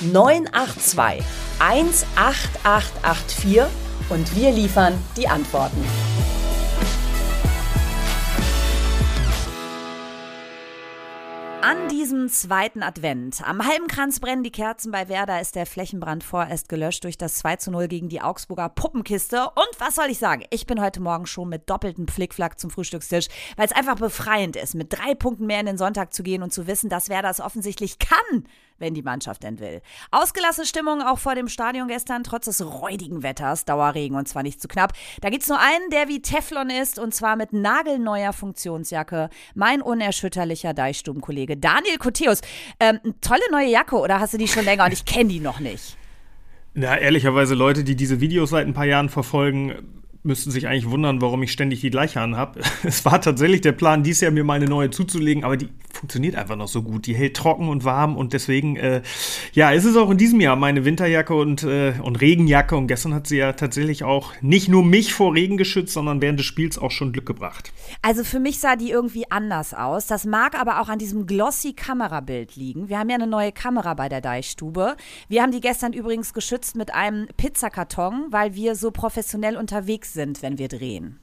982 18884 und wir liefern die Antworten. An diesem zweiten Advent, am halben Kranz brennen die Kerzen bei Werder, ist der Flächenbrand vorerst gelöscht durch das 2 zu 0 gegen die Augsburger Puppenkiste. Und was soll ich sagen? Ich bin heute Morgen schon mit doppeltem Flickflack zum Frühstückstisch, weil es einfach befreiend ist, mit drei Punkten mehr in den Sonntag zu gehen und zu wissen, dass Werder es offensichtlich kann wenn die Mannschaft denn will. Ausgelassene Stimmung auch vor dem Stadion gestern, trotz des räudigen Wetters, Dauerregen und zwar nicht zu knapp. Da gibt's nur einen, der wie Teflon ist und zwar mit nagelneuer Funktionsjacke. Mein unerschütterlicher Deichstubenkollege Daniel Koteus. Ähm, tolle neue Jacke oder hast du die schon länger und ich kenne die noch nicht? Na, ehrlicherweise, Leute, die diese Videos seit ein paar Jahren verfolgen, müssten sich eigentlich wundern, warum ich ständig die gleiche anhabe. Es war tatsächlich der Plan, dies Jahr mir mal eine neue zuzulegen, aber die funktioniert einfach noch so gut. Die hält trocken und warm und deswegen, äh, ja, ist es auch in diesem Jahr meine Winterjacke und, äh, und Regenjacke. Und gestern hat sie ja tatsächlich auch nicht nur mich vor Regen geschützt, sondern während des Spiels auch schon Glück gebracht. Also für mich sah die irgendwie anders aus. Das mag aber auch an diesem glossy Kamerabild liegen. Wir haben ja eine neue Kamera bei der Deichstube. Wir haben die gestern übrigens geschützt mit einem Pizzakarton, weil wir so professionell unterwegs sind, wenn wir drehen.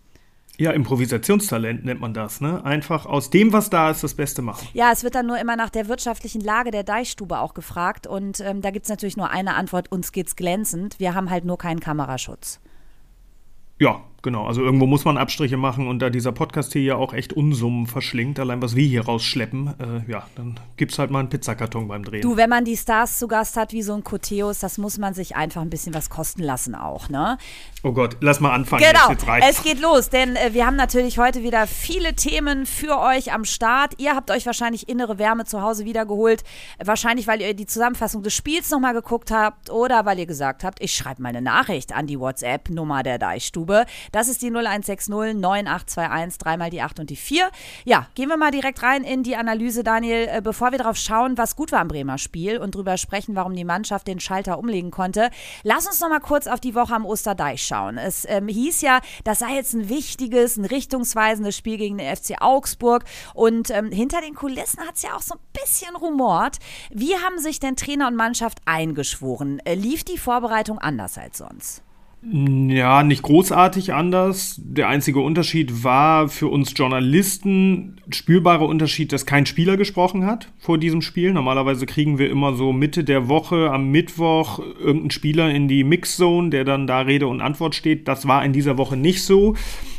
Ja, Improvisationstalent nennt man das, ne? Einfach aus dem, was da ist, das Beste machen. Ja, es wird dann nur immer nach der wirtschaftlichen Lage der Deichstube auch gefragt. Und ähm, da gibt es natürlich nur eine Antwort: uns geht's glänzend. Wir haben halt nur keinen Kameraschutz. Ja, Genau, also irgendwo muss man Abstriche machen und da dieser Podcast hier ja auch echt Unsummen verschlingt, allein was wir hier rausschleppen, äh, ja, dann gibt es halt mal einen Pizzakarton beim Drehen. Du, wenn man die Stars zu Gast hat wie so ein Koteus, das muss man sich einfach ein bisschen was kosten lassen auch, ne? Oh Gott, lass mal anfangen. Genau, es geht los, denn äh, wir haben natürlich heute wieder viele Themen für euch am Start. Ihr habt euch wahrscheinlich innere Wärme zu Hause wiedergeholt, wahrscheinlich weil ihr die Zusammenfassung des Spiels nochmal geguckt habt oder weil ihr gesagt habt, ich schreibe meine Nachricht an die WhatsApp-Nummer der Deichstube. Das ist die 0160 9821, dreimal die 8 und die 4. Ja, gehen wir mal direkt rein in die Analyse, Daniel, äh, bevor wir darauf schauen, was gut war am Bremer Spiel und drüber sprechen, warum die Mannschaft den Schalter umlegen konnte. Lass uns noch mal kurz auf die Woche am Osterdeich schauen. Es ähm, hieß ja, das sei jetzt ein wichtiges, ein richtungsweisendes Spiel gegen den FC Augsburg und ähm, hinter den Kulissen hat es ja auch so ein bisschen rumort. Wie haben sich denn Trainer und Mannschaft eingeschworen? Äh, lief die Vorbereitung anders als sonst? Ja, nicht großartig anders. Der einzige Unterschied war für uns Journalisten spürbarer Unterschied, dass kein Spieler gesprochen hat vor diesem Spiel. Normalerweise kriegen wir immer so Mitte der Woche am Mittwoch irgendeinen Spieler in die Mixzone, der dann da Rede und Antwort steht. Das war in dieser Woche nicht so.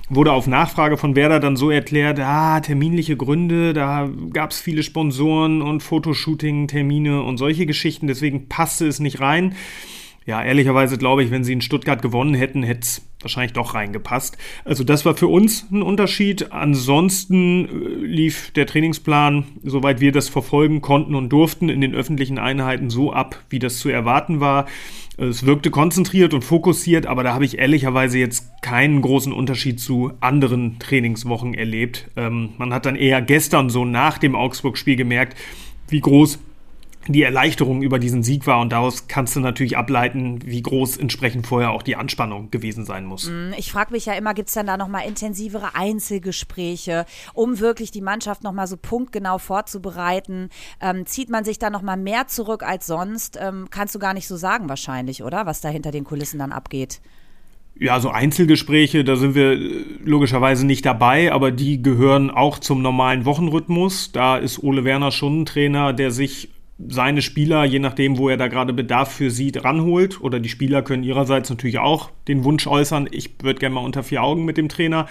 Wurde auf Nachfrage von Werder dann so erklärt, ah, terminliche Gründe, da gab es viele Sponsoren und Fotoshooting-Termine und solche Geschichten, deswegen passte es nicht rein ja, ehrlicherweise glaube ich, wenn sie in Stuttgart gewonnen hätten, hätte es wahrscheinlich doch reingepasst. Also das war für uns ein Unterschied. Ansonsten äh, lief der Trainingsplan, soweit wir das verfolgen konnten und durften, in den öffentlichen Einheiten so ab, wie das zu erwarten war. Es wirkte konzentriert und fokussiert, aber da habe ich ehrlicherweise jetzt keinen großen Unterschied zu anderen Trainingswochen erlebt. Ähm, man hat dann eher gestern so nach dem Augsburg-Spiel gemerkt, wie groß die Erleichterung über diesen Sieg war und daraus kannst du natürlich ableiten, wie groß entsprechend vorher auch die Anspannung gewesen sein muss. Mm, ich frage mich ja immer, gibt es dann da nochmal intensivere Einzelgespräche, um wirklich die Mannschaft nochmal so punktgenau vorzubereiten? Ähm, zieht man sich da nochmal mehr zurück als sonst? Ähm, kannst du gar nicht so sagen wahrscheinlich, oder? Was da hinter den Kulissen dann abgeht. Ja, so Einzelgespräche, da sind wir äh, logischerweise nicht dabei, aber die gehören auch zum normalen Wochenrhythmus. Da ist Ole Werner schon ein Trainer, der sich seine Spieler, je nachdem, wo er da gerade Bedarf für sieht, ranholt. Oder die Spieler können ihrerseits natürlich auch den Wunsch äußern, ich würde gerne mal unter vier Augen mit dem Trainer.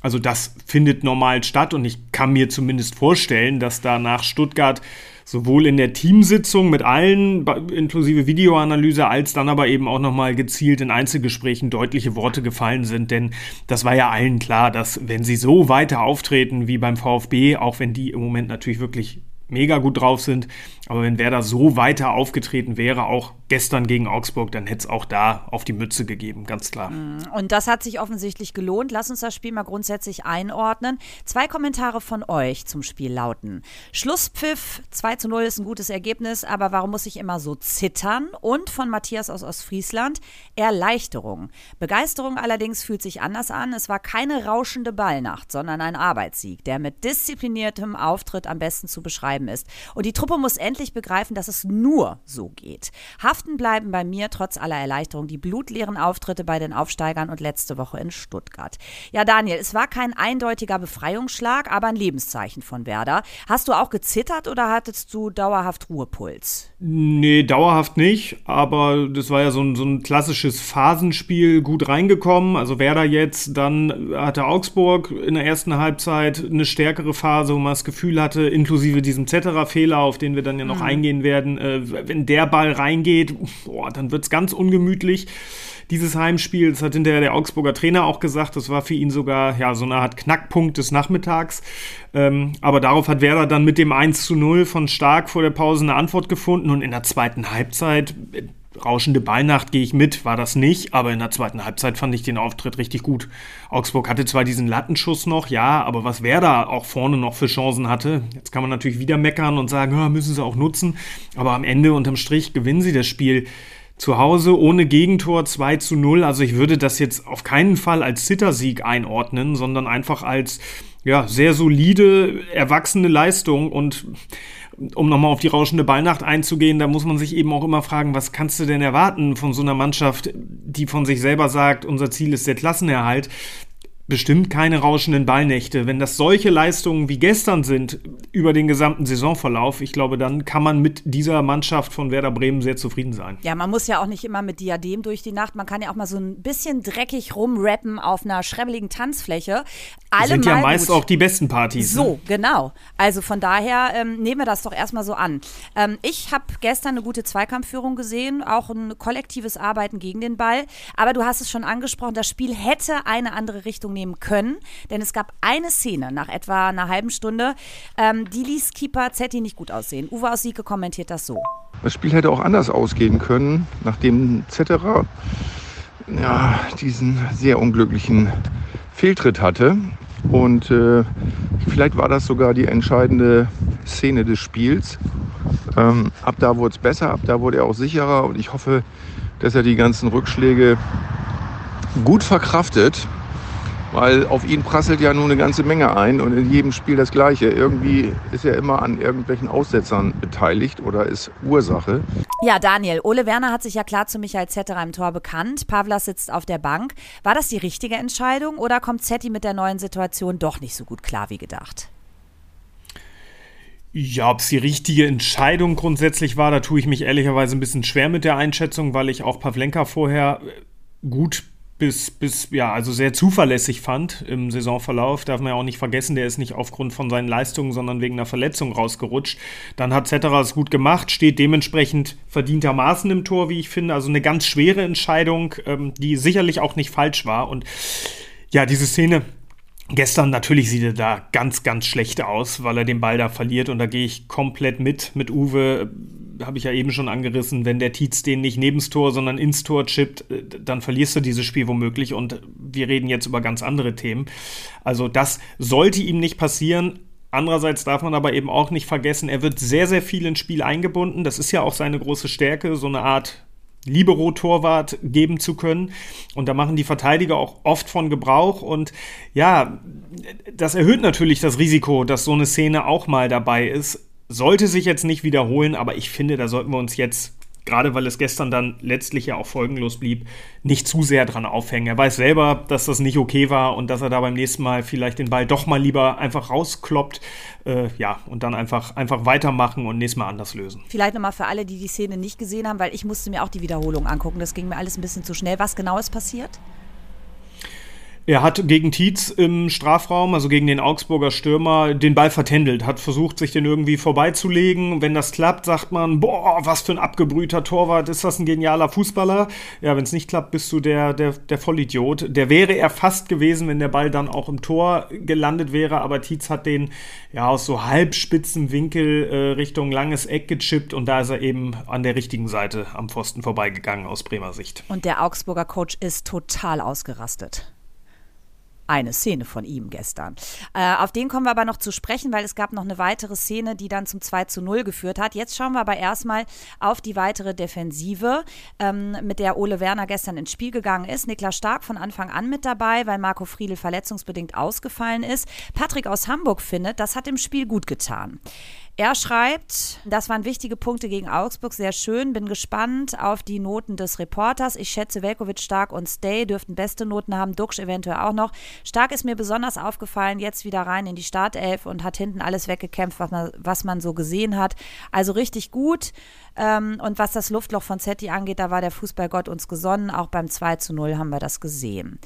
Also das findet normal statt und ich kann mir zumindest vorstellen, dass da nach Stuttgart sowohl in der Teamsitzung mit allen, inklusive Videoanalyse, als dann aber eben auch nochmal gezielt in Einzelgesprächen deutliche Worte gefallen sind. Denn das war ja allen klar, dass wenn sie so weiter auftreten wie beim VfB, auch wenn die im Moment natürlich wirklich mega gut drauf sind. Aber wenn Werder so weiter aufgetreten wäre, auch gestern gegen Augsburg, dann hätte es auch da auf die Mütze gegeben, ganz klar. Mm, und das hat sich offensichtlich gelohnt. Lass uns das Spiel mal grundsätzlich einordnen. Zwei Kommentare von euch zum Spiel lauten. Schlusspfiff, 2 zu 0 ist ein gutes Ergebnis, aber warum muss ich immer so zittern? Und von Matthias aus Ostfriesland, Erleichterung. Begeisterung allerdings fühlt sich anders an. Es war keine rauschende Ballnacht, sondern ein Arbeitssieg, der mit diszipliniertem Auftritt am besten zu beschreiben ist. Und die Truppe muss endlich begreifen, dass es nur so geht. Haften bleiben bei mir trotz aller Erleichterung die blutleeren Auftritte bei den Aufsteigern und letzte Woche in Stuttgart. Ja, Daniel, es war kein eindeutiger Befreiungsschlag, aber ein Lebenszeichen von Werder. Hast du auch gezittert oder hattest du dauerhaft Ruhepuls? Nee, dauerhaft nicht, aber das war ja so ein, so ein klassisches Phasenspiel, gut reingekommen. Also Werder jetzt, dann hatte Augsburg in der ersten Halbzeit eine stärkere Phase, wo man das Gefühl hatte, inklusive diesem Zetterer-Fehler, auf den wir dann ja noch mhm. eingehen werden, äh, wenn der Ball reingeht, boah, dann wird es ganz ungemütlich dieses Heimspiel. Das hat hinterher der Augsburger Trainer auch gesagt. Das war für ihn sogar ja, so eine Art Knackpunkt des Nachmittags. Ähm, aber darauf hat Werder dann mit dem 1 zu 0 von Stark vor der Pause eine Antwort gefunden. Und in der zweiten Halbzeit, äh, rauschende Ballnacht gehe ich mit, war das nicht. Aber in der zweiten Halbzeit fand ich den Auftritt richtig gut. Augsburg hatte zwar diesen Lattenschuss noch, ja, aber was Werder auch vorne noch für Chancen hatte, jetzt kann man natürlich wieder meckern und sagen, ja, müssen sie auch nutzen. Aber am Ende unterm Strich gewinnen sie das Spiel zu Hause ohne Gegentor 2 zu 0. Also ich würde das jetzt auf keinen Fall als Zittersieg einordnen, sondern einfach als ja, sehr solide, erwachsene Leistung und um nochmal auf die rauschende Ballnacht einzugehen, da muss man sich eben auch immer fragen, was kannst du denn erwarten von so einer Mannschaft, die von sich selber sagt, unser Ziel ist der Klassenerhalt bestimmt keine rauschenden Ballnächte. Wenn das solche Leistungen wie gestern sind über den gesamten Saisonverlauf, ich glaube, dann kann man mit dieser Mannschaft von Werder Bremen sehr zufrieden sein. Ja, man muss ja auch nicht immer mit Diadem durch die Nacht. Man kann ja auch mal so ein bisschen dreckig rumrappen auf einer schrebbeligen Tanzfläche. Alle sind ja meist gut. auch die besten Partys. So, ne? genau. Also von daher ähm, nehmen wir das doch erstmal so an. Ähm, ich habe gestern eine gute Zweikampfführung gesehen, auch ein kollektives Arbeiten gegen den Ball. Aber du hast es schon angesprochen, das Spiel hätte eine andere Richtung nehmen können, denn es gab eine Szene nach etwa einer halben Stunde, ähm, die ließ Keeper Zetti nicht gut aussehen. Uwe aus Sieke kommentiert das so. Das Spiel hätte auch anders ausgehen können, nachdem Zetterer ja, diesen sehr unglücklichen Fehltritt hatte. Und äh, vielleicht war das sogar die entscheidende Szene des Spiels. Ähm, ab da wurde es besser, ab da wurde er auch sicherer und ich hoffe, dass er die ganzen Rückschläge gut verkraftet weil auf ihn prasselt ja nur eine ganze Menge ein und in jedem Spiel das Gleiche. Irgendwie ist er immer an irgendwelchen Aussetzern beteiligt oder ist Ursache. Ja, Daniel, Ole Werner hat sich ja klar zu Michael Zetterer im Tor bekannt. Pavlas sitzt auf der Bank. War das die richtige Entscheidung oder kommt Zetti mit der neuen Situation doch nicht so gut klar wie gedacht? Ja, ob es die richtige Entscheidung grundsätzlich war, da tue ich mich ehrlicherweise ein bisschen schwer mit der Einschätzung, weil ich auch Pavlenka vorher gut bis, bis, ja, also sehr zuverlässig fand im Saisonverlauf. Darf man ja auch nicht vergessen, der ist nicht aufgrund von seinen Leistungen, sondern wegen einer Verletzung rausgerutscht. Dann hat Zetterer es gut gemacht, steht dementsprechend verdientermaßen im Tor, wie ich finde. Also eine ganz schwere Entscheidung, ähm, die sicherlich auch nicht falsch war. Und ja, diese Szene Gestern natürlich sieht er da ganz, ganz schlecht aus, weil er den Ball da verliert und da gehe ich komplett mit, mit Uwe habe ich ja eben schon angerissen, wenn der Tietz den nicht nebens Tor, sondern ins Tor chippt, äh, dann verlierst du dieses Spiel womöglich und wir reden jetzt über ganz andere Themen. Also das sollte ihm nicht passieren. Andererseits darf man aber eben auch nicht vergessen, er wird sehr, sehr viel ins Spiel eingebunden. Das ist ja auch seine große Stärke, so eine Art Libero-Torwart geben zu können. Und da machen die Verteidiger auch oft von Gebrauch. Und ja, das erhöht natürlich das Risiko, dass so eine Szene auch mal dabei ist. Sollte sich jetzt nicht wiederholen, aber ich finde, da sollten wir uns jetzt, gerade weil es gestern dann letztlich ja auch folgenlos blieb, nicht zu sehr dran aufhängen. Er weiß selber, dass das nicht okay war und dass er da beim nächsten Mal vielleicht den Ball doch mal lieber einfach rauskloppt. Äh, ja, und dann einfach, einfach weitermachen und nächstes Mal anders lösen. Vielleicht nochmal für alle, die die Szene nicht gesehen haben, weil ich musste mir auch die Wiederholung angucken. Das ging mir alles ein bisschen zu schnell. Was genau ist passiert? Er hat gegen Tietz im Strafraum, also gegen den Augsburger Stürmer, den Ball vertändelt, hat versucht, sich den irgendwie vorbeizulegen. Wenn das klappt, sagt man, boah, was für ein abgebrühter Torwart, ist das ein genialer Fußballer? Ja, wenn es nicht klappt, bist du der, der, der Vollidiot. Der wäre er fast gewesen, wenn der Ball dann auch im Tor gelandet wäre, aber Tietz hat den ja aus so halbspitzen Winkel äh, Richtung langes Eck gechippt und da ist er eben an der richtigen Seite am Pfosten vorbeigegangen aus Bremer Sicht. Und der Augsburger Coach ist total ausgerastet eine Szene von ihm gestern. Äh, auf den kommen wir aber noch zu sprechen, weil es gab noch eine weitere Szene, die dann zum 2 zu 0 geführt hat. Jetzt schauen wir aber erstmal auf die weitere Defensive, ähm, mit der Ole Werner gestern ins Spiel gegangen ist. Niklas Stark von Anfang an mit dabei, weil Marco Friedl verletzungsbedingt ausgefallen ist. Patrick aus Hamburg findet, das hat dem Spiel gut getan. Er schreibt, das waren wichtige Punkte gegen Augsburg, sehr schön, bin gespannt auf die Noten des Reporters. Ich schätze, Velkovic, Stark und Stay dürften beste Noten haben, Duxch eventuell auch noch. Stark ist mir besonders aufgefallen, jetzt wieder rein in die Startelf und hat hinten alles weggekämpft, was man, was man so gesehen hat. Also richtig gut. Ähm, und was das Luftloch von Zetti angeht, da war der Fußballgott uns gesonnen. Auch beim 2 zu 0 haben wir das gesehen.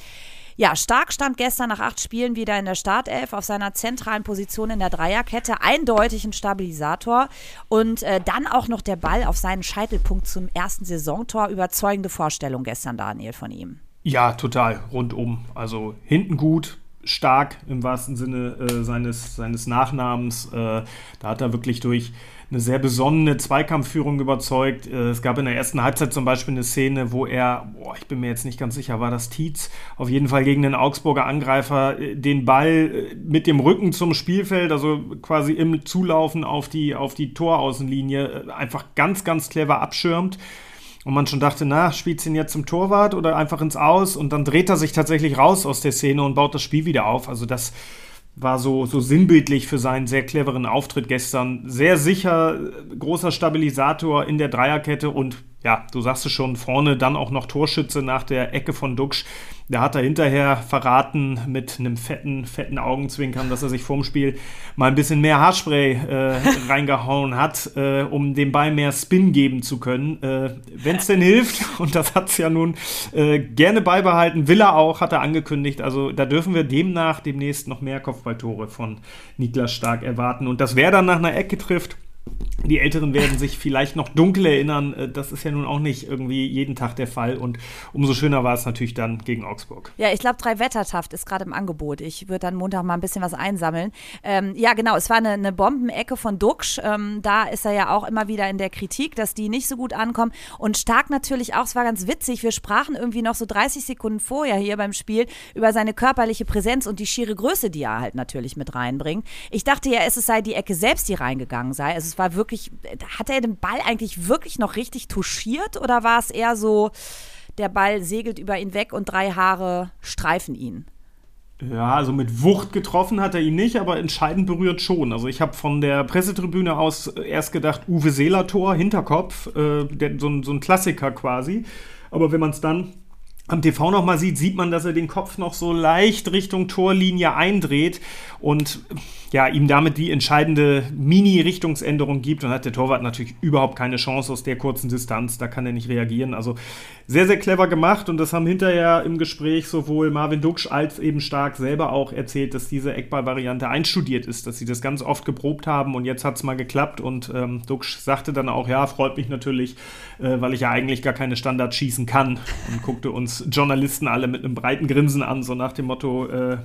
Ja, Stark stand gestern nach acht Spielen wieder in der Startelf auf seiner zentralen Position in der Dreierkette. Eindeutig ein Stabilisator. Und äh, dann auch noch der Ball auf seinen Scheitelpunkt zum ersten Saisontor. Überzeugende Vorstellung gestern, Daniel, von ihm. Ja, total. Rundum. Also hinten gut, stark im wahrsten Sinne äh, seines, seines Nachnamens. Äh, da hat er wirklich durch eine sehr besonnene Zweikampfführung überzeugt. Äh, es gab in der ersten Halbzeit zum Beispiel eine Szene, wo er, boah, ich bin mir jetzt nicht ganz sicher, war das Tietz, auf jeden Fall gegen den Augsburger Angreifer äh, den Ball äh, mit dem Rücken zum Spielfeld, also quasi im Zulaufen auf die, auf die Toraußenlinie, einfach ganz, ganz clever abschirmt. Und man schon dachte, na, spielt ihn jetzt zum Torwart oder einfach ins Aus? Und dann dreht er sich tatsächlich raus aus der Szene und baut das Spiel wieder auf. Also das war so, so sinnbildlich für seinen sehr cleveren Auftritt gestern. Sehr sicher, großer Stabilisator in der Dreierkette und ja, du sagst es schon, vorne dann auch noch Torschütze nach der Ecke von Duxch. Der hat er hinterher verraten mit einem fetten, fetten Augenzwinkern, dass er sich vorm Spiel mal ein bisschen mehr Haarspray äh, reingehauen hat, äh, um dem Ball mehr Spin geben zu können. Äh, Wenn es denn hilft, und das hat es ja nun äh, gerne beibehalten, will er auch, hat er angekündigt. Also da dürfen wir demnach demnächst noch mehr Kopfballtore von Niklas Stark erwarten. Und dass wer dann nach einer Ecke trifft, die Älteren werden sich vielleicht noch dunkel erinnern. Äh, das ist ja nun auch nicht irgendwie jeden Tag der Fall. Und umso schöner war es natürlich dann gegen Augsburg. Ja, ich glaube, drei Wettertaft ist gerade im Angebot. Ich würde dann Montag mal ein bisschen was einsammeln. Ähm, ja, genau. Es war eine, eine Bombenecke von Duxch. Ähm, da ist er ja auch immer wieder in der Kritik, dass die nicht so gut ankommen. Und stark natürlich auch. Es war ganz witzig. Wir sprachen irgendwie noch so 30 Sekunden vorher hier beim Spiel über seine körperliche Präsenz und die schiere Größe, die er halt natürlich mit reinbringt. Ich dachte ja, es sei die Ecke selbst, die reingegangen sei. Also es war wirklich wirklich, hat er den Ball eigentlich wirklich noch richtig touchiert oder war es eher so, der Ball segelt über ihn weg und drei Haare streifen ihn? Ja, also mit Wucht getroffen hat er ihn nicht, aber entscheidend berührt schon. Also ich habe von der Pressetribüne aus erst gedacht, Uwe Seeler Tor, Hinterkopf, äh, der, so, ein, so ein Klassiker quasi. Aber wenn man es dann am TV nochmal sieht, sieht man, dass er den Kopf noch so leicht Richtung Torlinie eindreht und ja, ihm damit die entscheidende Mini-Richtungsänderung gibt. Und hat der Torwart natürlich überhaupt keine Chance aus der kurzen Distanz. Da kann er nicht reagieren. Also sehr, sehr clever gemacht. Und das haben hinterher im Gespräch sowohl Marvin Duksch als eben Stark selber auch erzählt, dass diese Eckball-Variante einstudiert ist, dass sie das ganz oft geprobt haben. Und jetzt hat es mal geklappt. Und ähm, Duksch sagte dann auch, ja, freut mich natürlich, äh, weil ich ja eigentlich gar keine Standards schießen kann. Und guckte uns Journalisten alle mit einem breiten Grinsen an, so nach dem Motto, äh,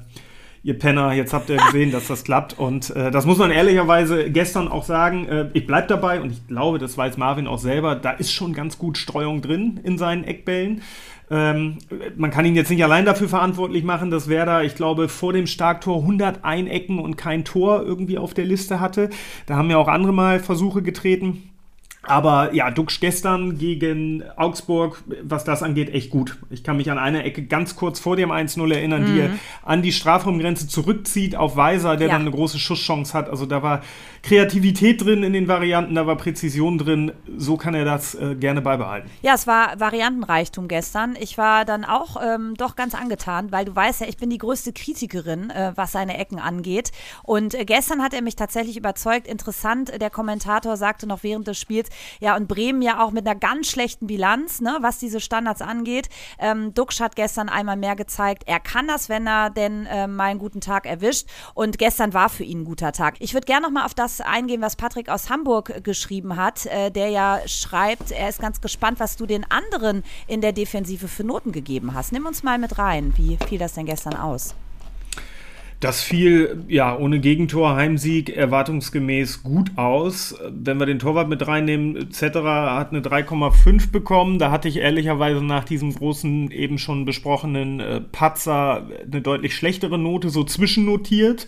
ihr Penner, jetzt habt ihr gesehen, dass das klappt. Und äh, das muss man ehrlicherweise gestern auch sagen. Äh, ich bleibe dabei und ich glaube, das weiß Marvin auch selber, da ist schon ganz gut Streuung drin in seinen Eckbällen. Ähm, man kann ihn jetzt nicht allein dafür verantwortlich machen, dass Werder, ich glaube, vor dem Starktor 101 Ecken und kein Tor irgendwie auf der Liste hatte. Da haben ja auch andere mal Versuche getreten. Aber ja, Duxch gestern gegen Augsburg, was das angeht, echt gut. Ich kann mich an eine Ecke ganz kurz vor dem 1-0 erinnern, mhm. die er an die Strafraumgrenze zurückzieht auf Weiser, der ja. dann eine große Schusschance hat. Also da war Kreativität drin in den Varianten, da war Präzision drin. So kann er das äh, gerne beibehalten. Ja, es war Variantenreichtum gestern. Ich war dann auch ähm, doch ganz angetan, weil du weißt ja, ich bin die größte Kritikerin, äh, was seine Ecken angeht. Und äh, gestern hat er mich tatsächlich überzeugt. Interessant, der Kommentator sagte noch während des Spiels, Ja, und Bremen ja auch mit einer ganz schlechten Bilanz, ne, was diese Standards angeht. Ähm, Duxch hat gestern einmal mehr gezeigt, er kann das, wenn er denn äh, mal einen guten Tag erwischt. Und gestern war für ihn ein guter Tag. Ich würde gerne noch mal auf das eingehen, was Patrick aus Hamburg geschrieben hat, äh, der ja schreibt, er ist ganz gespannt, was du den anderen in der Defensive für Noten gegeben hast. Nimm uns mal mit rein. Wie fiel das denn gestern aus? Das fiel ja ohne Gegentor, Heimsieg erwartungsgemäß gut aus. Wenn wir den Torwart mit reinnehmen, Zetterer hat eine 3,5 bekommen. Da hatte ich ehrlicherweise nach diesem großen, eben schon besprochenen äh, Patzer eine deutlich schlechtere Note so zwischennotiert,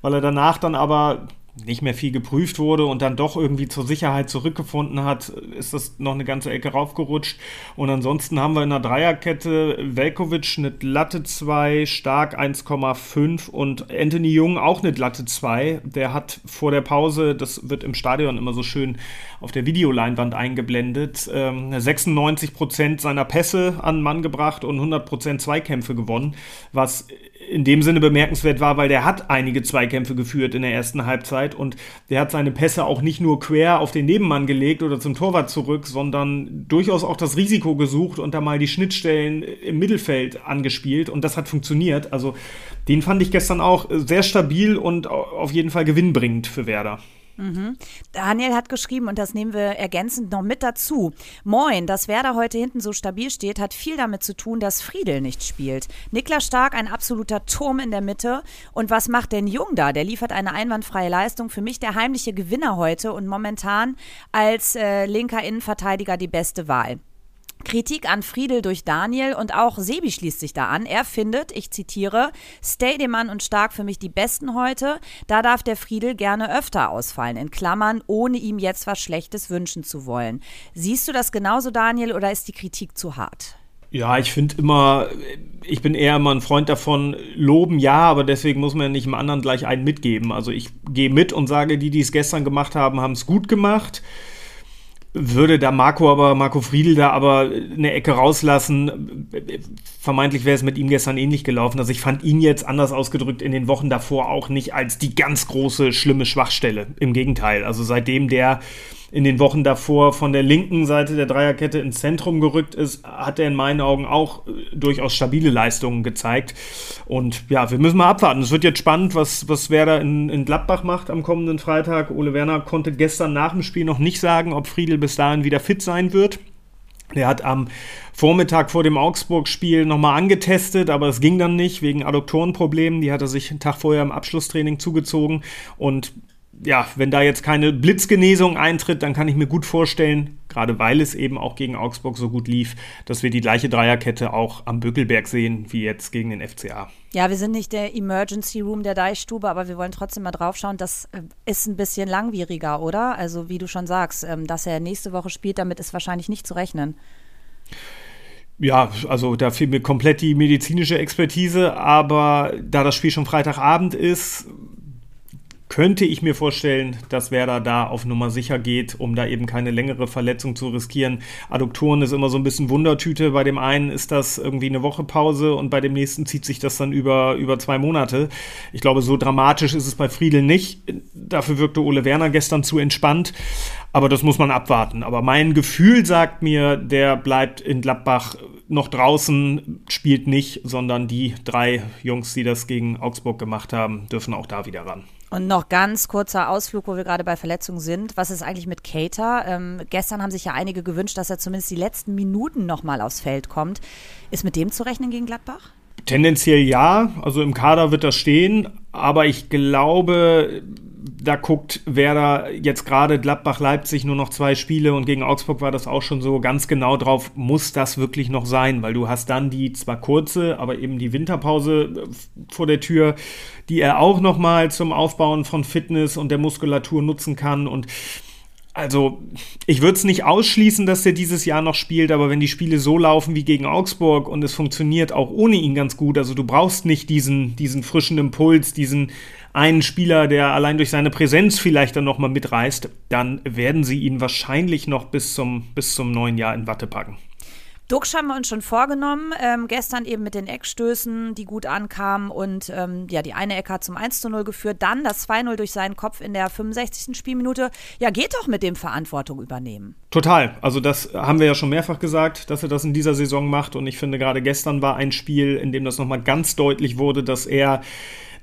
weil er danach dann aber nicht mehr viel geprüft wurde und dann doch irgendwie zur Sicherheit zurückgefunden hat, ist das noch eine ganze Ecke raufgerutscht. Und ansonsten haben wir in der Dreierkette Velkovic eine Latte 2, Stark 1,5 und Anthony Jung auch eine Latte 2. Der hat vor der Pause, das wird im Stadion immer so schön auf der Videoleinwand eingeblendet, 96 ähm, Prozent seiner Pässe an Mann gebracht und 100 Prozent Zweikämpfe gewonnen, was in dem Sinne bemerkenswert war, weil der hat einige Zweikämpfe geführt in der ersten Halbzeit und der hat seine Pässe auch nicht nur quer auf den Nebenmann gelegt oder zum Torwart zurück, sondern durchaus auch das Risiko gesucht und da mal die Schnittstellen im Mittelfeld angespielt und das hat funktioniert. Also den fand ich gestern auch sehr stabil und auf jeden Fall gewinnbringend für Werder. Mhm. Daniel hat geschrieben, und das nehmen wir ergänzend noch mit dazu. Moin, dass Werder heute hinten so stabil steht, hat viel damit zu tun, dass Friedel nicht spielt. Niklas Stark, ein absoluter Turm in der Mitte. Und was macht denn Jung da? Der liefert eine einwandfreie Leistung. Für mich der heimliche Gewinner heute und momentan als äh, linker Innenverteidiger die beste Wahl. Kritik an Friedel durch Daniel und auch Sebi schließt sich da an. Er findet, ich zitiere, Stademann und Stark für mich die Besten heute. Da darf der Friedel gerne öfter ausfallen, in Klammern, ohne ihm jetzt was Schlechtes wünschen zu wollen. Siehst du das genauso, Daniel, oder ist die Kritik zu hart? Ja, ich finde immer, ich bin eher immer ein Freund davon, loben ja, aber deswegen muss man ja nicht dem anderen gleich einen mitgeben. Also ich gehe mit und sage, die, die es gestern gemacht haben, haben es gut gemacht würde da Marco aber, Marco Friedl da aber eine Ecke rauslassen. Vermeintlich wäre es mit ihm gestern ähnlich gelaufen. Also ich fand ihn jetzt anders ausgedrückt in den Wochen davor auch nicht als die ganz große, schlimme Schwachstelle. Im Gegenteil. Also seitdem der in den Wochen davor von der linken Seite der Dreierkette ins Zentrum gerückt ist, hat er in meinen Augen auch äh, durchaus stabile Leistungen gezeigt. Und ja, wir müssen mal abwarten. Es wird jetzt spannend, was, was Werder in, in Gladbach macht am kommenden Freitag. Ole Werner konnte gestern nach dem Spiel noch nicht sagen, ob Friedel bis dahin wieder fit sein wird. Der hat am Vormittag vor dem Augsburg-Spiel nochmal angetestet, aber es ging dann nicht wegen Adduktorenproblemen. Die hat er sich einen Tag vorher im Abschlusstraining zugezogen. Und ja, wenn da jetzt keine Blitzgenesung eintritt, dann kann ich mir gut vorstellen, gerade weil es eben auch gegen Augsburg so gut lief, dass wir die gleiche Dreierkette auch am Bökelberg sehen wie jetzt gegen den FCA. Ja, wir sind nicht der Emergency Room der Deichstube, aber wir wollen trotzdem mal draufschauen. Das äh, ist ein bisschen langwieriger, oder? Also, wie du schon sagst, ähm, dass er nächste Woche spielt, damit ist wahrscheinlich nicht zu rechnen. Ja, also da fehlt mir komplett die medizinische Expertise, aber da das Spiel schon Freitagabend ist, könnte ich mir vorstellen, dass Werder da auf Nummer sicher geht, um da eben keine längere Verletzung zu riskieren. Adduktoren ist immer so ein bisschen Wundertüte. Bei dem einen ist das irgendwie eine Woche Pause und bei dem nächsten zieht sich das dann über, über zwei Monate. Ich glaube, so dramatisch ist es bei Friedel nicht. Dafür wirkte Ole Werner gestern zu entspannt. Aber das muss man abwarten. Aber mein Gefühl sagt mir, der bleibt in Gladbach noch draußen, spielt nicht, sondern die drei Jungs, die das gegen Augsburg gemacht haben, dürfen auch da wieder ran. Und noch ganz kurzer Ausflug, wo wir gerade bei Verletzungen sind. Was ist eigentlich mit Cater? Ähm, gestern haben sich ja einige gewünscht, dass er zumindest die letzten Minuten nochmal aufs Feld kommt. Ist mit dem zu rechnen gegen Gladbach? Tendenziell ja. Also im Kader wird das stehen. Aber ich glaube, da guckt Werder jetzt gerade Gladbach-Leipzig nur noch zwei Spiele und gegen Augsburg war das auch schon so ganz genau drauf, muss das wirklich noch sein, weil du hast dann die zwar kurze, aber eben die Winterpause äh, vor der Tür, die er auch nochmal zum Aufbauen von Fitness und der Muskulatur nutzen kann. Und also, ich würde es nicht ausschließen, dass er dieses Jahr noch spielt, aber wenn die Spiele so laufen wie gegen Augsburg und es funktioniert auch ohne ihn ganz gut, also du brauchst nicht diesen, diesen frischen Impuls, diesen einen Spieler, der allein durch seine Präsenz vielleicht dann nochmal mitreißt, dann werden sie ihn wahrscheinlich noch bis zum, bis zum neuen Jahr in Watte packen. Duxch haben wir uns schon vorgenommen. Ähm, gestern eben mit den Eckstößen, die gut ankamen. Und ähm, ja, die eine Ecke hat zum 1 zu 0 geführt. Dann das 2-0 durch seinen Kopf in der 65. Spielminute. Ja, geht doch mit dem Verantwortung übernehmen. Total. Also, das haben wir ja schon mehrfach gesagt, dass er das in dieser Saison macht. Und ich finde, gerade gestern war ein Spiel, in dem das nochmal ganz deutlich wurde, dass er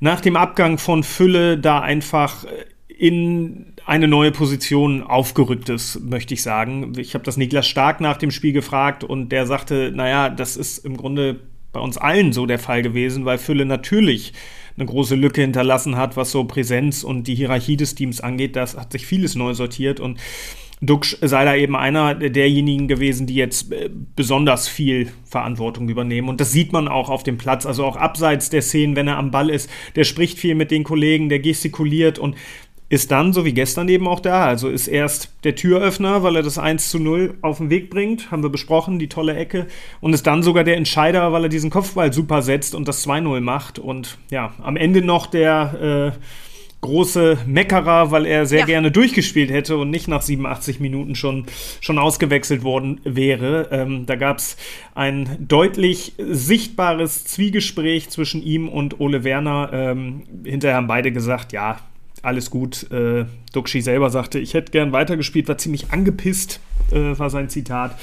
nach dem Abgang von Fülle da einfach in eine neue Position aufgerückt ist, möchte ich sagen. Ich habe das Niklas Stark nach dem Spiel gefragt und der sagte, naja, das ist im Grunde bei uns allen so der Fall gewesen, weil Fülle natürlich eine große Lücke hinterlassen hat, was so Präsenz und die Hierarchie des Teams angeht. Das hat sich vieles neu sortiert und Duxch sei da eben einer derjenigen gewesen, die jetzt äh, besonders viel Verantwortung übernehmen. Und das sieht man auch auf dem Platz, also auch abseits der Szenen, wenn er am Ball ist. Der spricht viel mit den Kollegen, der gestikuliert und ist dann, so wie gestern eben auch da, also ist erst der Türöffner, weil er das 1 zu 0 auf den Weg bringt, haben wir besprochen, die tolle Ecke, und ist dann sogar der Entscheider, weil er diesen Kopfball super setzt und das 2-0 macht und ja, am Ende noch der äh, große Meckerer, weil er sehr ja. gerne durchgespielt hätte und nicht nach 87 Minuten schon, schon ausgewechselt worden wäre. Ähm, da gab es ein deutlich sichtbares Zwiegespräch zwischen ihm und Ole Werner. Ähm, hinterher haben beide gesagt, ja, alles gut. Äh, Duxi selber sagte, ich hätte gern weitergespielt, war ziemlich angepisst, äh, war sein Zitat.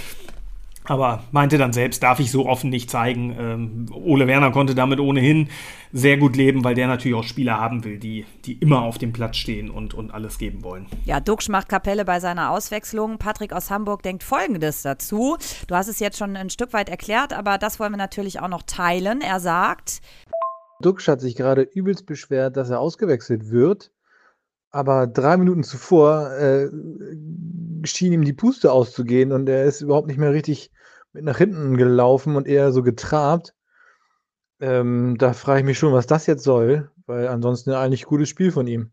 Aber meinte dann selbst, darf ich so offen nicht zeigen. Ähm, Ole Werner konnte damit ohnehin sehr gut leben, weil der natürlich auch Spieler haben will, die, die immer auf dem Platz stehen und, und alles geben wollen. Ja, Duxch macht Kapelle bei seiner Auswechslung. Patrick aus Hamburg denkt Folgendes dazu. Du hast es jetzt schon ein Stück weit erklärt, aber das wollen wir natürlich auch noch teilen. Er sagt, Duxch hat sich gerade übelst beschwert, dass er ausgewechselt wird aber drei Minuten zuvor äh, schien ihm die Puste auszugehen und er ist überhaupt nicht mehr richtig mit nach hinten gelaufen und eher so getrabt. Ähm, da frage ich mich schon, was das jetzt soll, weil ansonsten eigentlich gutes Spiel von ihm.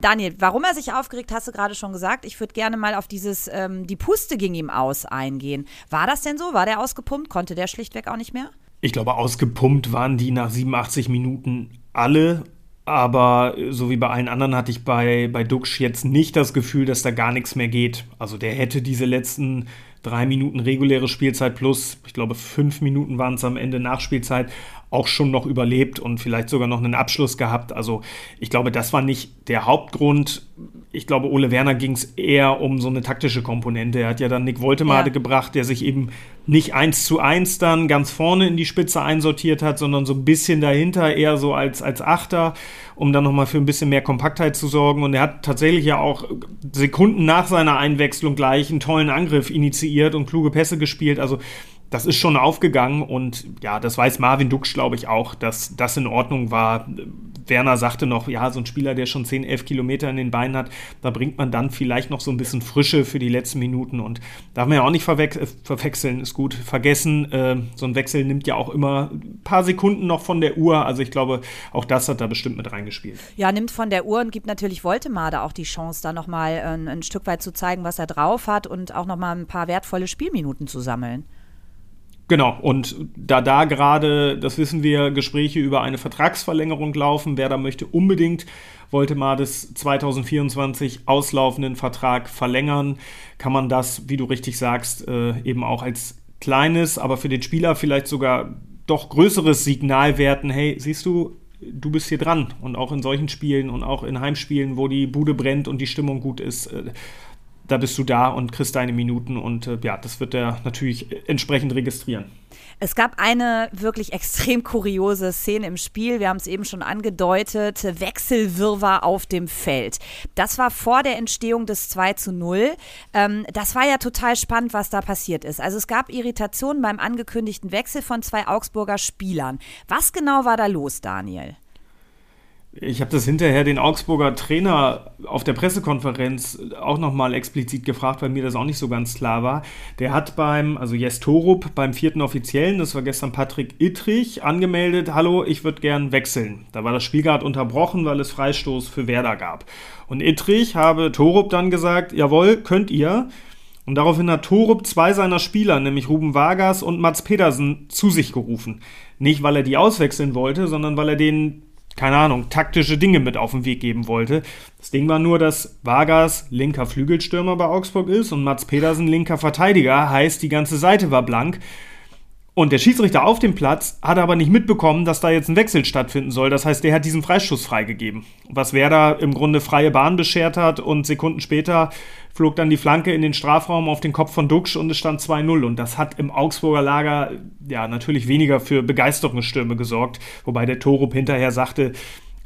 Daniel, warum er sich aufgeregt, hast du gerade schon gesagt. Ich würde gerne mal auf dieses, ähm, die Puste ging ihm aus eingehen. War das denn so? War der ausgepumpt? Konnte der schlichtweg auch nicht mehr? Ich glaube, ausgepumpt waren die nach 87 Minuten alle aber so wie bei allen anderen hatte ich bei, bei Duxch jetzt nicht das Gefühl, dass da gar nichts mehr geht. Also der hätte diese letzten drei Minuten reguläre Spielzeit plus, ich glaube, fünf Minuten waren es am Ende Nachspielzeit, auch schon noch überlebt und vielleicht sogar noch einen Abschluss gehabt. Also ich glaube, das war nicht der Hauptgrund. Ich glaube, Ole Werner ging es eher um so eine taktische Komponente. Er hat ja dann Nick Woltemade ja. gebracht, der sich eben nicht eins zu eins dann ganz vorne in die Spitze einsortiert hat, sondern so ein bisschen dahinter, eher so als, als Achter, um dann nochmal für ein bisschen mehr Kompaktheit zu sorgen. Und er hat tatsächlich ja auch Sekunden nach seiner Einwechslung gleich einen tollen Angriff initiiert und kluge Pässe gespielt. Also das ist schon aufgegangen und ja, das weiß Marvin Dux, glaube ich, auch, dass das in Ordnung war. Werner sagte noch, ja, so ein Spieler, der schon 10, 11 Kilometer in den Beinen hat, da bringt man dann vielleicht noch so ein bisschen Frische für die letzten Minuten und darf man ja auch nicht verwech verwechseln, ist gut vergessen. Äh, so ein Wechsel nimmt ja auch immer ein paar Sekunden noch von der Uhr, also ich glaube, auch das hat da bestimmt mit reingespielt. Ja, nimmt von der Uhr und gibt natürlich Woltemade auch die Chance, da nochmal äh, ein, ein Stück weit zu zeigen, was er drauf hat und auch nochmal ein paar wertvolle Spielminuten zu sammeln. Genau, und da da gerade, das wissen wir, Gespräche über eine Vertragsverlängerung laufen, wer da möchte unbedingt wollte mal das 2024 auslaufenden Vertrag verlängern, kann man das, wie du richtig sagst, äh, eben auch als kleines, aber für den Spieler vielleicht sogar doch größeres Signal werten, hey, siehst du, du bist hier dran. Und auch in solchen Spielen und auch in Heimspielen, wo die Bude brennt und die Stimmung gut ist, äh, da bist du da und kriegst deine Minuten und äh, ja, das wird er natürlich entsprechend registrieren. Es gab eine wirklich extrem kuriose Szene im Spiel. Wir haben es eben schon angedeutet. Wechselwirrwarr auf dem Feld. Das war vor der Entstehung des 2 zu 0. Ähm, das war ja total spannend, was da passiert ist. Also es gab Irritationen beim angekündigten Wechsel von zwei Augsburger Spielern. Was genau war da los, Daniel? Ich habe das hinterher den Augsburger Trainer auf der Pressekonferenz auch nochmal explizit gefragt, weil mir das auch nicht so ganz klar war. Der hat beim, also Jes Torup, beim vierten Offiziellen, das war gestern Patrick Ittrich, angemeldet, hallo, ich würde gern wechseln. Da war das Spiel gerade unterbrochen, weil es Freistoß für Werder gab. Und Ittrich habe Torup dann gesagt, jawohl, könnt ihr. Und daraufhin hat Torup zwei seiner Spieler, nämlich Ruben Vargas und Mats Pedersen, zu sich gerufen. Nicht, weil er die auswechseln wollte, sondern weil er denen keine Ahnung, taktische Dinge mit auf den Weg geben wollte. Das Ding war nur, dass Vargas linker Flügelstürmer bei Augsburg ist und Mats Pedersen linker Verteidiger, heißt die ganze Seite war blank. Und der Schiedsrichter auf dem Platz hat aber nicht mitbekommen, dass da jetzt ein Wechsel stattfinden soll. Das heißt, der hat diesen Freischuss freigegeben. Was Werder im Grunde freie Bahn beschert hat und Sekunden später flog dann die Flanke in den Strafraum auf den Kopf von Duxch und es stand 2-0. Und das hat im Augsburger Lager ja natürlich weniger für Begeisterungsstürme gesorgt. Wobei der Torup hinterher sagte,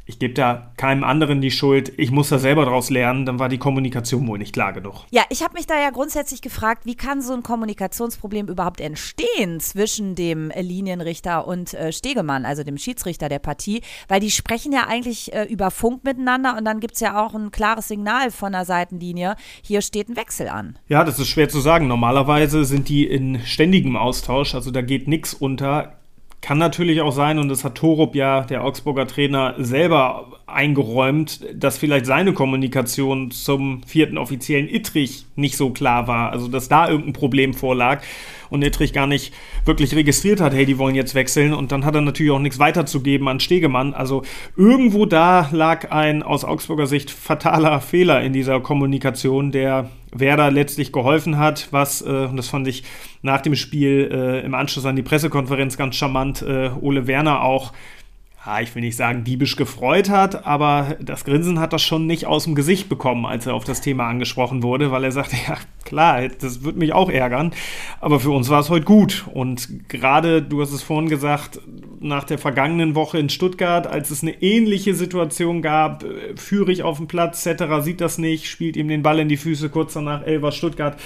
ich gebe da keinem anderen die Schuld, ich muss da selber draus lernen, dann war die Kommunikation wohl nicht klar genug. Ja, ich habe mich da ja grundsätzlich gefragt, wie kann so ein Kommunikationsproblem überhaupt entstehen zwischen dem Linienrichter und äh, Stegemann, also dem Schiedsrichter der Partie, weil die sprechen ja eigentlich äh, über Funk miteinander und dann gibt es ja auch ein klares Signal von der Seitenlinie, hier steht ein Wechsel an. Ja, das ist schwer zu sagen. Normalerweise sind die in ständigem Austausch, also da geht nichts unter kann natürlich auch sein, und das hat Torup ja, der Augsburger Trainer, selber eingeräumt, dass vielleicht seine Kommunikation zum vierten offiziellen Ittrich nicht so klar war. Also, dass da irgendein Problem vorlag und Ittrich gar nicht wirklich registriert hat, hey, die wollen jetzt wechseln. Und dann hat er natürlich auch nichts weiterzugeben an Stegemann. Also, irgendwo da lag ein aus Augsburger Sicht fataler Fehler in dieser Kommunikation, der Werder letztlich geholfen hat, was, äh, und das fand ich nach dem Spiel äh, im Anschluss an die Pressekonferenz ganz charmant, äh, Ole Werner auch ja, ich will nicht sagen, diebisch gefreut hat, aber das Grinsen hat das schon nicht aus dem Gesicht bekommen, als er auf das Thema angesprochen wurde, weil er sagte, ja klar, das wird mich auch ärgern, aber für uns war es heute gut. Und gerade, du hast es vorhin gesagt, nach der vergangenen Woche in Stuttgart, als es eine ähnliche Situation gab, äh, führe ich auf dem Platz, etc., sieht das nicht, spielt ihm den Ball in die Füße, kurz danach Elver Stuttgart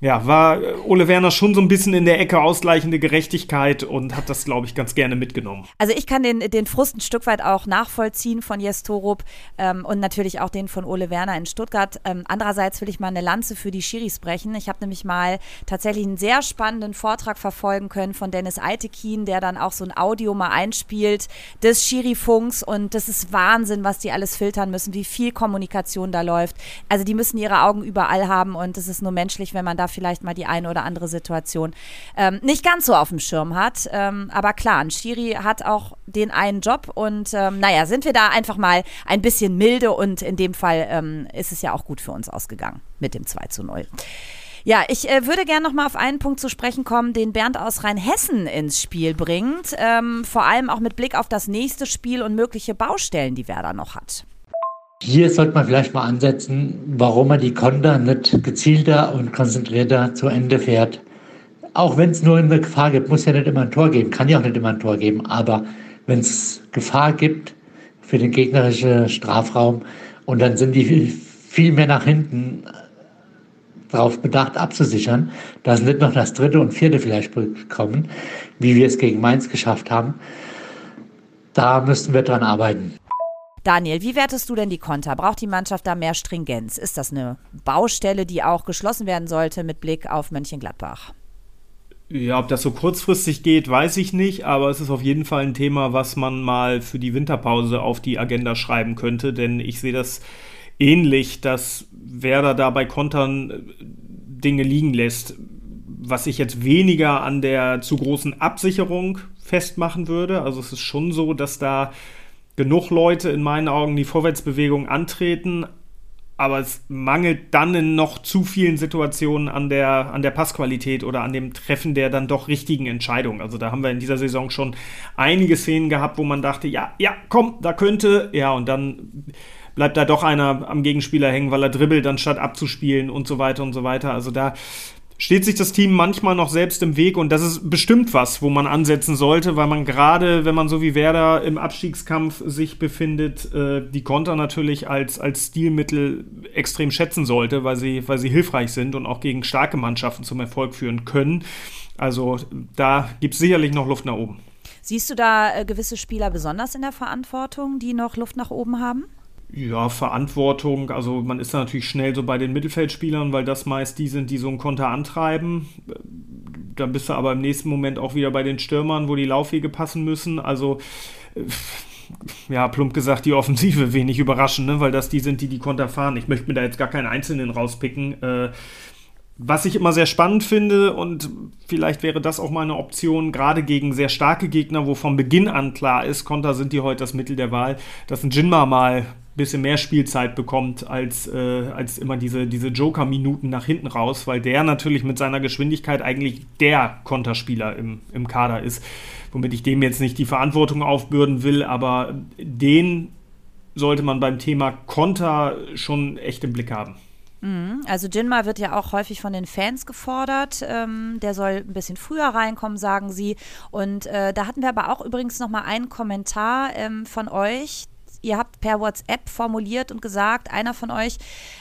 ja, war Ole Werner schon so ein bisschen in der Ecke ausgleichende Gerechtigkeit und hat das, glaube ich, ganz gerne mitgenommen. Also ich kann den, den Frust ein Stück weit auch nachvollziehen von Jes Torup ähm, und natürlich auch den von Ole Werner in Stuttgart. Ähm, andererseits will ich mal eine Lanze für die Schiris brechen. Ich habe nämlich mal tatsächlich einen sehr spannenden Vortrag verfolgen können von Dennis Altekin, der dann auch so ein Audio mal einspielt des Schirifunks und das ist Wahnsinn, was die alles filtern müssen, wie viel Kommunikation da läuft. Also die müssen ihre Augen überall haben und es ist nur menschlich, wenn man da vielleicht mal die eine oder andere Situation ähm, nicht ganz so auf dem Schirm hat. Ähm, aber klar, ein Schiri hat auch den einen Job und ähm, naja, sind wir da einfach mal ein bisschen milde und in dem Fall ähm, ist es ja auch gut für uns ausgegangen mit dem 2 zu 0. Ja, ich äh, würde gerne noch mal auf einen Punkt zu sprechen kommen, den Bernd aus Rheinhessen ins Spiel bringt. Ähm, vor allem auch mit Blick auf das nächste Spiel und mögliche Baustellen, die Werder noch hat. Hier sollte man vielleicht mal ansetzen, warum man die Konter nicht gezielter und konzentrierter zu Ende fährt. Auch wenn es nur eine Gefahr gibt, muss ja nicht immer ein Tor geben, kann ja auch nicht immer ein Tor geben, aber wenn es Gefahr gibt für den gegnerischen Strafraum und dann sind die viel mehr nach hinten darauf bedacht abzusichern, dass nicht noch das dritte und vierte vielleicht bekommen, wie wir es gegen Mainz geschafft haben. Da müssten wir dran arbeiten. Daniel, wie wertest du denn die Konter? Braucht die Mannschaft da mehr Stringenz? Ist das eine Baustelle, die auch geschlossen werden sollte mit Blick auf Mönchengladbach? Ja, ob das so kurzfristig geht, weiß ich nicht, aber es ist auf jeden Fall ein Thema, was man mal für die Winterpause auf die Agenda schreiben könnte, denn ich sehe das ähnlich, dass Werder da bei Kontern äh, Dinge liegen lässt, was ich jetzt weniger an der zu großen Absicherung festmachen würde. Also es ist schon so, dass da genug Leute in meinen Augen die Vorwärtsbewegung antreten, aber es mangelt dann in noch zu vielen Situationen an der, an der Passqualität oder an dem Treffen der dann doch richtigen Entscheidung. Also da haben wir in dieser Saison schon einige Szenen gehabt, wo man dachte, ja, ja, komm, da könnte, ja, und dann bleibt da doch einer am Gegenspieler hängen, weil er dribbelt, anstatt abzuspielen und so weiter und so weiter. Also da steht sich das Team manchmal noch selbst im Weg und das ist bestimmt was, wo man ansetzen sollte, weil man gerade, wenn man so wie Werder im Abstiegskampf sich befindet, äh, die Konter natürlich als, als Stilmittel extrem schätzen sollte, weil sie, weil sie hilfreich sind und auch gegen starke Mannschaften zum Erfolg führen können. Also da gibt es sicherlich noch Luft nach oben. Siehst du da äh, gewisse Spieler besonders in der Verantwortung, die noch Luft nach oben haben? Ja, Verantwortung. Also man ist da natürlich schnell so bei den Mittelfeldspielern, weil das meist die sind, die so einen Konter antreiben. Dann bist du aber im nächsten Moment auch wieder bei den Stürmern, wo die Laufwege passen müssen. Also äh, ja, plump gesagt, die Offensive wenig überraschend, ne? weil das die sind, die die Konter fahren. Ich möchte mir da jetzt gar keinen Einzelnen rauspicken. Äh, Was ich immer sehr spannend finde und vielleicht wäre das auch mal eine Option, gerade gegen sehr starke Gegner, wo von Beginn an klar ist, Konter sind die heute das Mittel der Wahl, dass ein Jinma mal bisschen mehr Spielzeit bekommt als, äh, als immer diese, diese Joker-Minuten nach hinten raus, weil der natürlich mit seiner Geschwindigkeit eigentlich der Konterspieler im, im Kader ist. Womit ich dem jetzt nicht die Verantwortung aufbürden will, aber den sollte man beim Thema Konter schon echt im Blick haben. Mhm. Also Jinma wird ja auch häufig von den Fans gefordert. Ähm, der soll ein bisschen früher reinkommen, sagen sie. Und äh, da hatten wir aber auch übrigens noch mal einen Kommentar ähm, von euch. Ihr habt per WhatsApp formuliert und gesagt, einer von euch,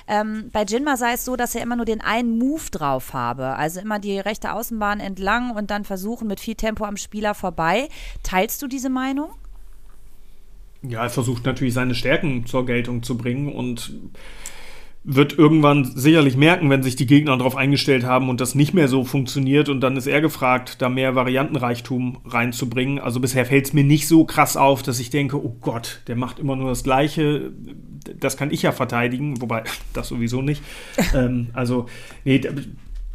ähm, bei Jinma sei es so, dass er immer nur den einen Move drauf habe. Also immer die rechte Außenbahn entlang und dann versuchen mit viel Tempo am Spieler vorbei. Teilst du diese Meinung? Ja, er versucht natürlich seine Stärken zur Geltung zu bringen und wird irgendwann sicherlich merken, wenn sich die Gegner darauf eingestellt haben und das nicht mehr so funktioniert. Und dann ist er gefragt, da mehr Variantenreichtum reinzubringen. Also bisher fällt es mir nicht so krass auf, dass ich denke, oh Gott, der macht immer nur das Gleiche. Das kann ich ja verteidigen, wobei das sowieso nicht. ähm, also, nee,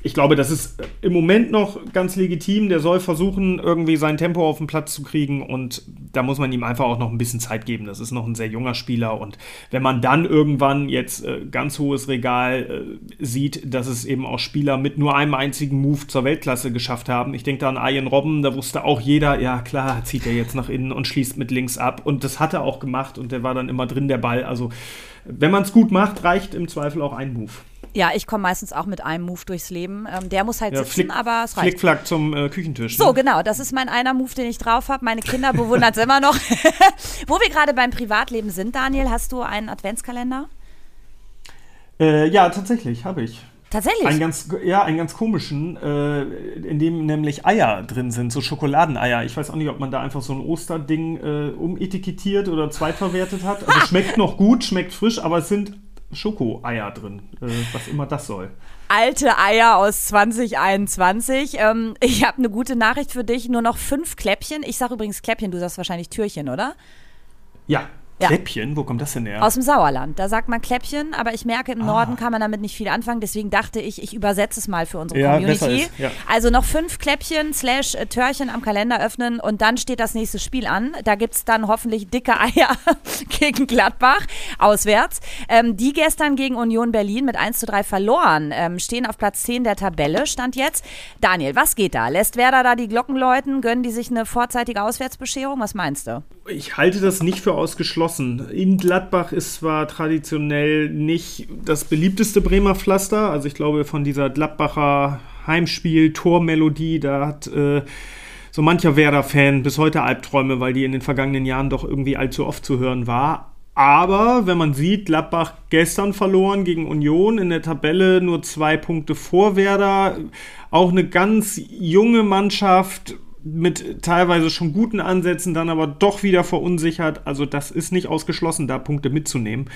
ich glaube, das ist im Moment noch ganz legitim. Der soll versuchen, irgendwie sein Tempo auf den Platz zu kriegen und da muss man ihm einfach auch noch ein bisschen Zeit geben. Das ist noch ein sehr junger Spieler und wenn man dann irgendwann jetzt äh, ganz hohes Regal äh, sieht, dass es eben auch Spieler mit nur einem einzigen Move zur Weltklasse geschafft haben. Ich denke da an Ian Robben, da wusste auch jeder, ja klar, zieht er jetzt nach innen und schließt mit links ab und das hat er auch gemacht und der war dann immer drin, der Ball. Also wenn man es gut macht, reicht im Zweifel auch ein Move. Ja, ich komme meistens auch mit einem Move durchs Leben. Ähm, der muss halt ja, sitzen, flick, aber es reicht. Flickflack zum äh, Küchentisch. Ne? So, genau. Das ist mein einer Move, den ich drauf habe. Meine Kinder bewundern es immer noch. Wo wir gerade beim Privatleben sind, Daniel, hast du einen Adventskalender? Äh, ja, tatsächlich, habe ich. Tatsächlich? Ein ganz, ja, einen ganz komischen, äh, in dem nämlich Eier drin sind, so Schokoladeneier. Ich weiß auch nicht, ob man da einfach so ein Osterding äh, umetikettiert oder zweitverwertet hat. Also schmeckt noch gut, schmeckt frisch, aber es sind Schokoeier drin, äh, was immer das soll. Alte Eier aus 2021. Ähm, ich habe eine gute Nachricht für dich. Nur noch fünf Kläppchen. Ich sage übrigens Kläppchen, du sagst wahrscheinlich Türchen, oder? Ja, ja. Kläppchen? Wo kommt das denn her? Aus dem Sauerland. Da sagt man Kläppchen, aber ich merke, im ah. Norden kann man damit nicht viel anfangen. Deswegen dachte ich, ich übersetze es mal für unsere ja, Community. Ist, ja. Also noch fünf Kläppchen slash äh, Törchen am Kalender öffnen und dann steht das nächste Spiel an. Da gibt es dann hoffentlich dicke Eier gegen Gladbach auswärts. Ähm, die gestern gegen Union Berlin mit 1 zu 3 verloren, ähm, stehen auf Platz 10 der Tabelle, stand jetzt. Daniel, was geht da? Lässt Werder da die Glocken läuten? Gönnen die sich eine vorzeitige Auswärtsbescherung? Was meinst du? Ich halte das nicht für ausgeschlossen geschlossen. In Gladbach ist zwar traditionell nicht das beliebteste Bremer Pflaster, also ich glaube von dieser Gladbacher Heimspiel-Tormelodie, da hat äh, so mancher Werder-Fan bis heute Albträume, weil die in den vergangenen Jahren doch irgendwie allzu oft zu hören war. Aber wenn man sieht, Gladbach gestern verloren gegen Union, in der Tabelle nur zwei Punkte vor Werder, auch eine ganz junge Mannschaft, mit teilweise schon guten Ansätzen dann aber doch wieder verunsichert. Also das ist nicht ausgeschlossen, da Punkte mitzunehmen.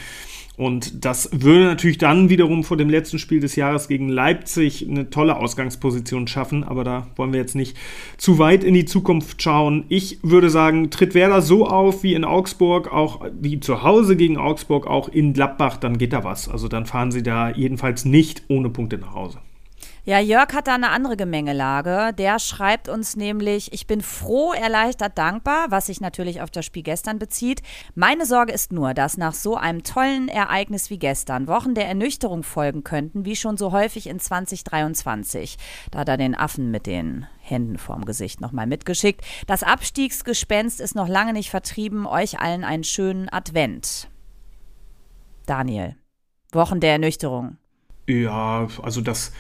Und das würde natürlich dann wiederum vor dem letzten Spiel des Jahres gegen Leipzig eine tolle Ausgangsposition schaffen. Aber da wollen wir jetzt nicht zu weit in die Zukunft schauen. Ich würde sagen, tritt Werder so auf wie in Augsburg, auch wie zu Hause gegen Augsburg, auch in Gladbach, dann geht da was. Also dann fahren sie da jedenfalls nicht ohne Punkte nach Hause. Ja, Jörg hat da eine andere Gemengelage. Der schreibt uns nämlich, ich bin froh, erleichtert, dankbar, was sich natürlich auf das Spiel gestern bezieht. Meine Sorge ist nur, dass nach so einem tollen Ereignis wie gestern Wochen der Ernüchterung folgen könnten, wie schon so häufig in 2023. Da hat er den Affen mit den Händen vorm Gesicht nochmal mitgeschickt. Das Abstiegsgespenst ist noch lange nicht vertrieben. Euch allen einen schönen Advent. Daniel, Wochen der Ernüchterung. Ja, also das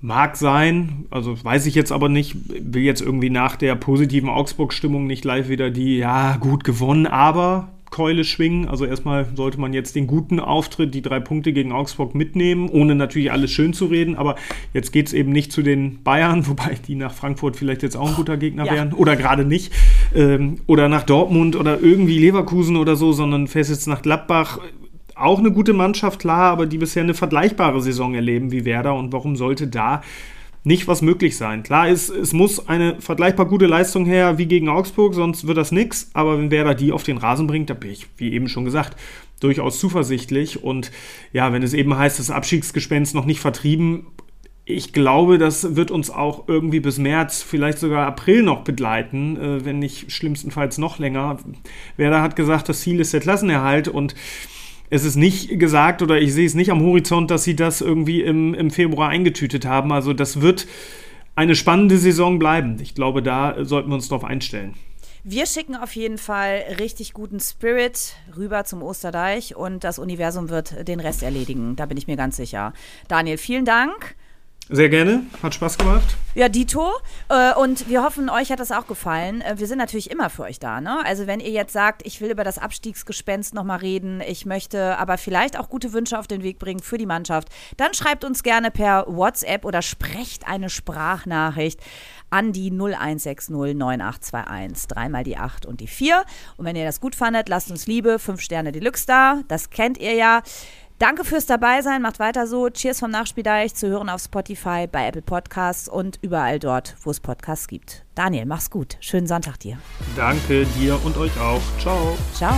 Mag sein, also weiß ich jetzt aber nicht, will jetzt irgendwie nach der positiven Augsburg-Stimmung nicht live wieder die, ja, gut gewonnen, aber Keule schwingen. Also erstmal sollte man jetzt den guten Auftritt, die drei Punkte gegen Augsburg mitnehmen, ohne natürlich alles schön zu reden. Aber jetzt geht es eben nicht zu den Bayern, wobei die nach Frankfurt vielleicht jetzt auch ein guter Gegner ja. wären oder gerade nicht. Ähm, oder nach Dortmund oder irgendwie Leverkusen oder so, sondern fährst jetzt nach Gladbach auch eine gute Mannschaft, klar, aber die bisher eine vergleichbare Saison erleben wie Werder. Und warum sollte da nicht was möglich sein? Klar ist, es muss eine vergleichbar gute Leistung her wie gegen Augsburg, sonst wird das nichts. Aber wenn Werder die auf den Rasen bringt, da bin ich, wie eben schon gesagt, durchaus zuversichtlich. Und ja, wenn es eben heißt, das Abstiegsgespenst noch nicht vertrieben, ich glaube, das wird uns auch irgendwie bis März, vielleicht sogar April noch begleiten, äh, wenn nicht schlimmstenfalls noch länger. Werder hat gesagt, das Ziel ist der Klassenerhalt und es ist nicht gesagt oder ich sehe es nicht am Horizont, dass sie das irgendwie im, im Februar eingetütet haben. Also das wird eine spannende Saison bleiben. Ich glaube, da sollten wir uns darauf einstellen. Wir schicken auf jeden Fall richtig guten Spirit rüber zum Osterdeich und das Universum wird den Rest erledigen. Da bin ich mir ganz sicher. Daniel, vielen Dank. Sehr gerne, hat Spaß gemacht. Ja, Dito. Äh, und wir hoffen, euch hat das auch gefallen. Äh, wir sind natürlich immer für euch da. Ne? Also wenn ihr jetzt sagt, ich will über das Abstiegsgespenst nochmal reden, ich möchte aber vielleicht auch gute Wünsche auf den Weg bringen für die Mannschaft, dann schreibt uns gerne per WhatsApp oder sprecht eine Sprachnachricht an die 0160 9821. Dreimal die 8 und die 4. Und wenn ihr das gut fandet, lasst uns Liebe, 5 Sterne Deluxe da. Das kennt ihr ja. Danke fürs Dabeisein, macht weiter so. Cheers vom Nachspieldeich zu hören auf Spotify, bei Apple Podcasts und überall dort, wo es Podcasts gibt. Daniel, mach's gut. Schönen Sonntag dir. Danke dir und euch auch. Ciao. Ciao.